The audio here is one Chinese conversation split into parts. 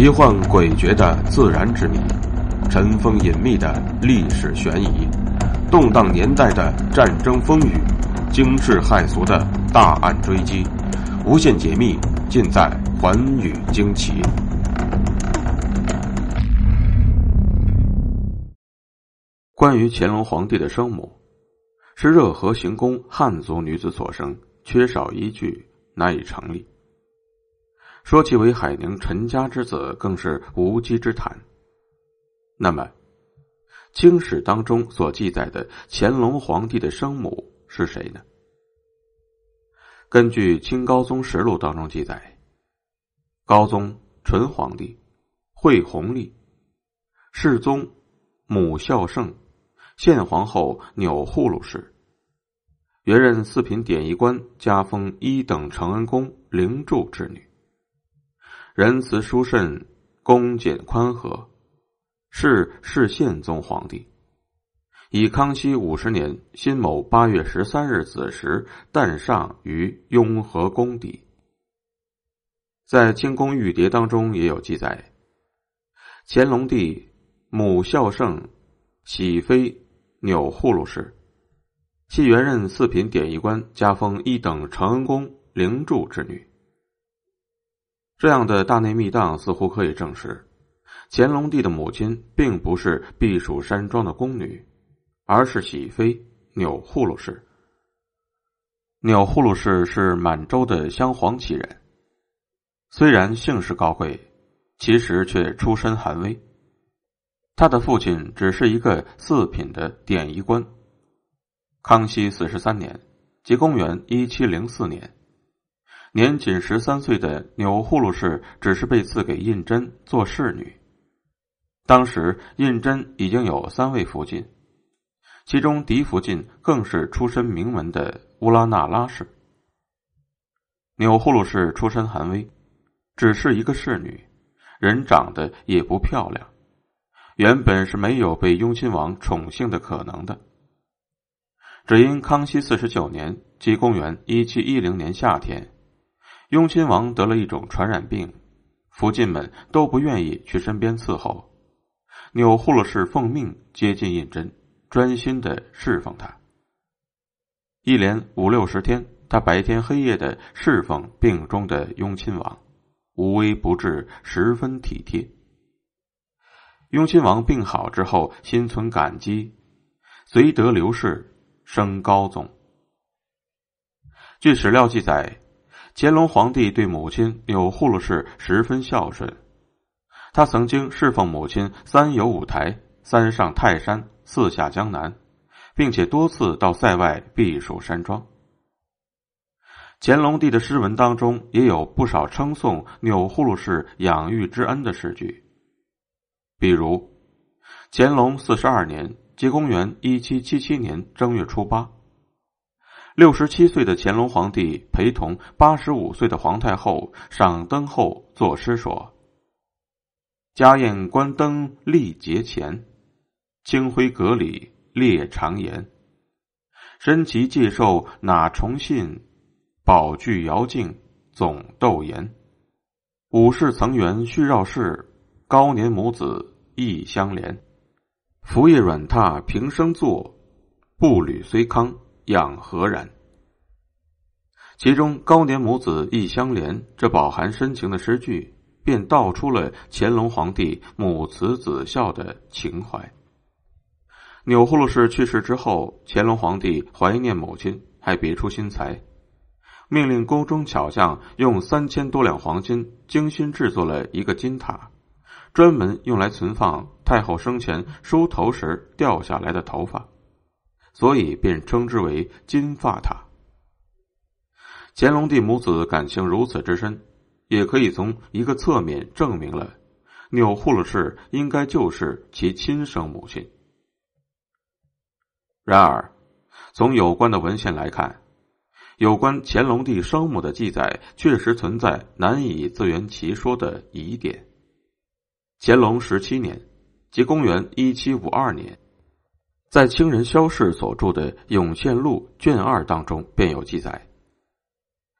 奇幻诡谲的自然之谜，尘封隐秘的历史悬疑，动荡年代的战争风雨，惊世骇俗的大案追击，无限解密尽在《寰宇惊奇》。关于乾隆皇帝的生母，是热河行宫汉族女子所生，缺少依据，难以成立。说其为海宁陈家之子，更是无稽之谈。那么，清史当中所记载的乾隆皇帝的生母是谁呢？根据《清高宗实录》当中记载，高宗纯皇帝惠弘历，世宗母孝圣，献皇后钮祜禄氏，原任四品典仪官，加封一等承恩宫灵柱之女。仁慈淑慎，恭俭宽和，是是宪宗皇帝。以康熙五十年辛卯八月十三日子时诞上于雍和宫邸。在《清宫玉牒》当中也有记载：乾隆帝母孝圣，喜妃钮祜禄氏，系原任四品典仪官，加封一等承恩宫灵柱之女。这样的大内密档似乎可以证实，乾隆帝的母亲并不是避暑山庄的宫女，而是喜妃钮祜禄氏。钮祜禄氏是满洲的镶黄旗人，虽然姓氏高贵，其实却出身寒微。他的父亲只是一个四品的典仪官。康熙四十三年，即公元一七零四年。年仅十三岁的钮祜禄氏只是被赐给胤禛做侍女。当时胤禛已经有三位福晋，其中嫡福晋更是出身名门的乌拉那拉氏。钮祜禄氏出身寒微，只是一个侍女，人长得也不漂亮，原本是没有被雍亲王宠幸的可能的。只因康熙四十九年，即公元一七一零年夏天。雍亲王得了一种传染病，福晋们都不愿意去身边伺候。钮祜禄氏奉命接近胤禛，专心的侍奉他。一连五六十天，他白天黑夜的侍奉病中的雍亲王，无微不至，十分体贴。雍亲王病好之后，心存感激，随得刘氏升高宗。据史料记载。乾隆皇帝对母亲钮祜禄氏十分孝顺，他曾经侍奉母亲三游五台，三上泰山，四下江南，并且多次到塞外避暑山庄。乾隆帝的诗文当中也有不少称颂钮祜禄氏养育之恩的诗句，比如乾隆四十二年，即公元一七七七年正月初八。六十七岁的乾隆皇帝陪同八十五岁的皇太后赏灯后作诗说：“家宴观灯历节前，清辉阁里列长言。身骑介寿哪重信，宝具遥敬总斗言。武士曾缘须绕世，高年母子亦相连。拂叶软榻平生坐，步履虽康。”养何然？其中“高年母子亦相连”这饱含深情的诗句，便道出了乾隆皇帝母慈子孝的情怀。钮祜禄氏去世之后，乾隆皇帝怀念母亲，还别出心裁，命令宫中巧匠用三千多两黄金精心制作了一个金塔，专门用来存放太后生前梳头时掉下来的头发。所以便称之为金发塔。乾隆帝母子感情如此之深，也可以从一个侧面证明了钮祜禄氏应该就是其亲生母亲。然而，从有关的文献来看，有关乾隆帝生母的记载确实存在难以自圆其说的疑点。乾隆十七年，即公元一七五二年。在清人萧氏所著的《永献录》卷二当中，便有记载：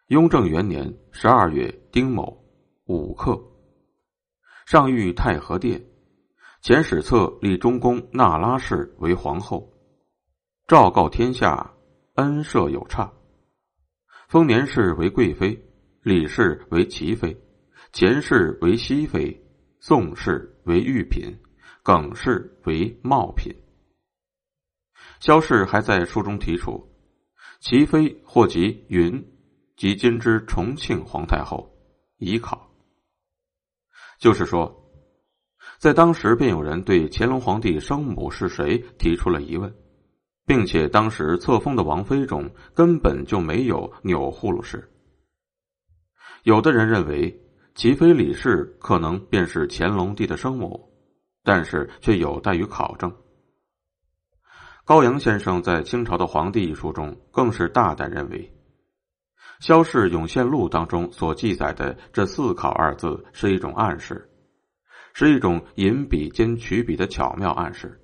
雍正元年十二月丁卯，午刻，上谕太和殿，遣史册立中宫那拉氏为皇后，昭告天下，恩赦有差，封年氏为贵妃，李氏为齐妃，钱氏为熹妃，宋氏为御嫔，耿氏为茂嫔。萧氏还在书中提出，齐妃或即云，即今之重庆皇太后，以考。就是说，在当时便有人对乾隆皇帝生母是谁提出了疑问，并且当时册封的王妃中根本就没有钮祜禄氏。有的人认为齐妃李氏可能便是乾隆帝的生母，但是却有待于考证。高阳先生在《清朝的皇帝》一书中，更是大胆认为，《萧氏永献录》当中所记载的这“四考”二字是一种暗示，是一种引笔兼取笔的巧妙暗示。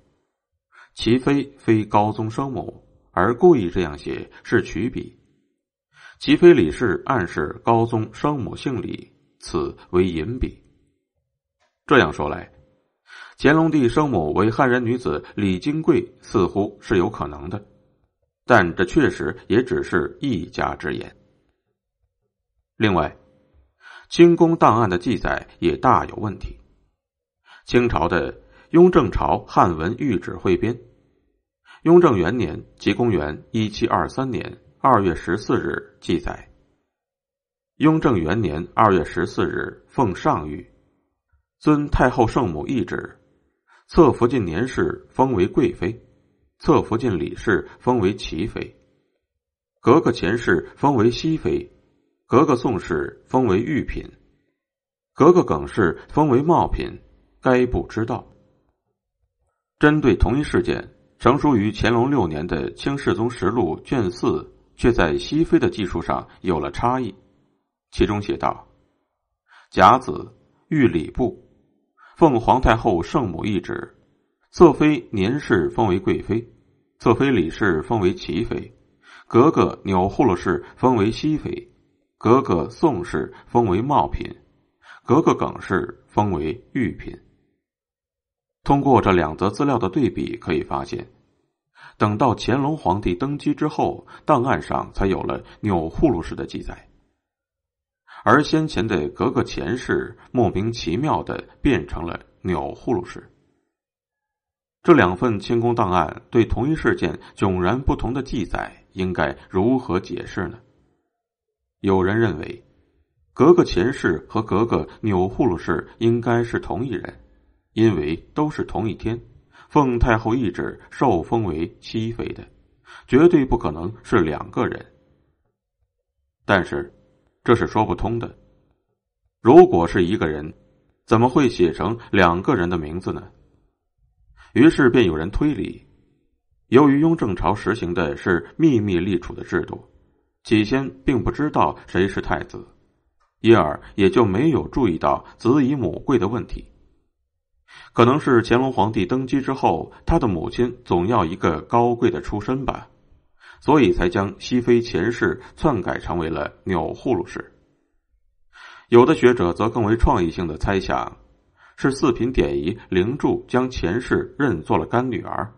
齐妃非高宗生母，而故意这样写是取笔；齐妃李氏暗示高宗生母姓李，此为引笔。这样说来。乾隆帝生母为汉人女子李金贵，似乎是有可能的，但这确实也只是一家之言。另外，清宫档案的记载也大有问题。清朝的《雍正朝汉文御旨汇编》，雍正元年即公元一七二三年二月十四日记载：雍正元年二月十四日奉上谕，遵太后圣母懿旨。侧福晋年氏封为贵妃，侧福晋李氏封为齐妃，格格钱氏封为熹妃，格格宋氏封为御嫔，格格耿氏封为茂嫔。该不知道。针对同一事件，成书于乾隆六年的《清世宗实录》卷四，却在熹妃的记述上有了差异。其中写道：“甲子御礼部。”奉皇太后圣母懿旨，侧妃年氏封为贵妃，侧妃李氏封为齐妃，格格钮祜禄氏封为熹妃，格格宋氏封为茂嫔，格格耿氏封为御嫔。通过这两则资料的对比，可以发现，等到乾隆皇帝登基之后，档案上才有了钮祜禄氏的记载。而先前的格格前世莫名其妙的变成了钮祜禄氏。这两份清宫档案对同一事件迥然不同的记载，应该如何解释呢？有人认为，格格前世和格格钮祜禄氏应该是同一人，因为都是同一天，奉太后懿旨受封为熹妃的，绝对不可能是两个人。但是。这是说不通的。如果是一个人，怎么会写成两个人的名字呢？于是便有人推理：由于雍正朝实行的是秘密立储的制度，起先并不知道谁是太子，因而也就没有注意到子以母贵的问题。可能是乾隆皇帝登基之后，他的母亲总要一个高贵的出身吧。所以才将熹妃前世篡改成为了钮祜禄氏。有的学者则更为创意性的猜想，是四品典仪灵柱将前世认作了干女儿，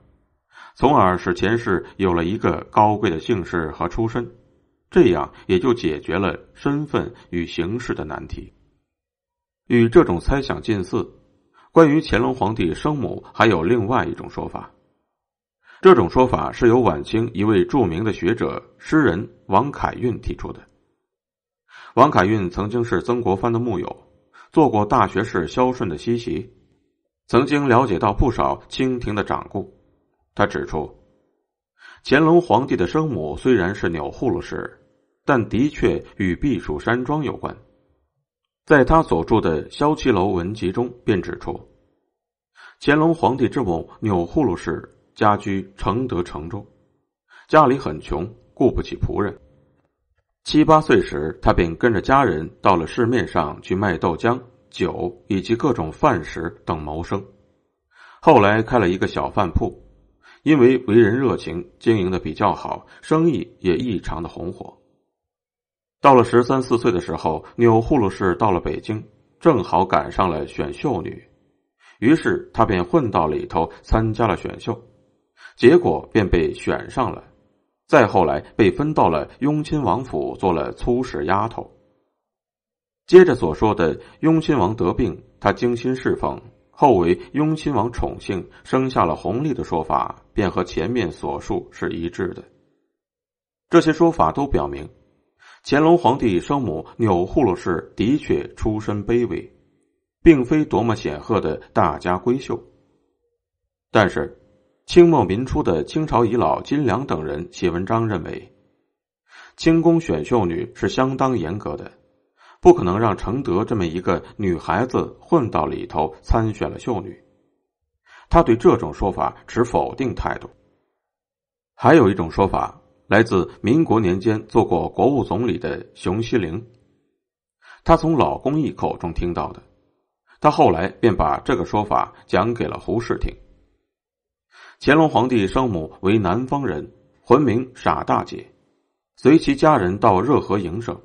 从而使前世有了一个高贵的姓氏和出身，这样也就解决了身份与形式的难题。与这种猜想近似，关于乾隆皇帝生母还有另外一种说法。这种说法是由晚清一位著名的学者、诗人王凯运提出的。王凯运曾经是曾国藩的幕友，做过大学士萧顺的西席，曾经了解到不少清廷的掌故。他指出，乾隆皇帝的生母虽然是钮祜禄氏，但的确与避暑山庄有关。在他所著的《萧七楼文集》中，便指出，乾隆皇帝之母钮祜禄氏。家居承德城中，家里很穷，雇不起仆人。七八岁时，他便跟着家人到了市面上去卖豆浆、酒以及各种饭食等谋生。后来开了一个小饭铺，因为为人热情，经营的比较好，生意也异常的红火。到了十三四岁的时候，钮祜禄氏到了北京，正好赶上了选秀女，于是他便混到里头参加了选秀，结果便被选上了。再后来被分到了雍亲王府做了粗使丫头。接着所说的雍亲王得病，他精心侍奉，后为雍亲王宠幸，生下了弘历的说法，便和前面所述是一致的。这些说法都表明，乾隆皇帝生母钮祜禄氏的确出身卑微，并非多么显赫的大家闺秀。但是。清末民初的清朝遗老金良等人写文章认为，清宫选秀女是相当严格的，不可能让承德这么一个女孩子混到里头参选了秀女。他对这种说法持否定态度。还有一种说法来自民国年间做过国务总理的熊希龄，他从老公一口中听到的，他后来便把这个说法讲给了胡适听。乾隆皇帝生母为南方人，魂名傻大姐，随其家人到热河营生。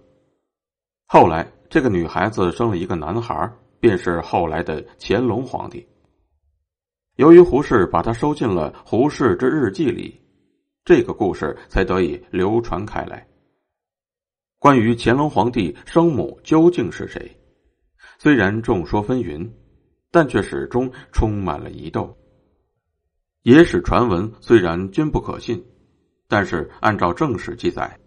后来，这个女孩子生了一个男孩，便是后来的乾隆皇帝。由于胡适把她收进了《胡适之日记》里，这个故事才得以流传开来。关于乾隆皇帝生母究竟是谁，虽然众说纷纭，但却始终充满了疑窦。野史传闻虽然均不可信，但是按照正史记载，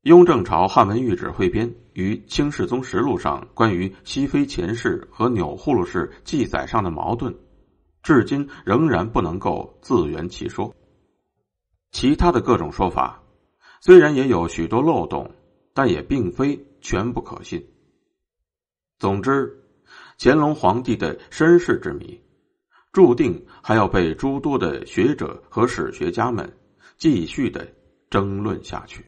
雍正朝汉文御旨汇编与《清世宗实录》上关于熹妃前世和钮祜禄氏记载上的矛盾，至今仍然不能够自圆其说。其他的各种说法，虽然也有许多漏洞，但也并非全不可信。总之，乾隆皇帝的身世之谜。注定还要被诸多的学者和史学家们继续的争论下去。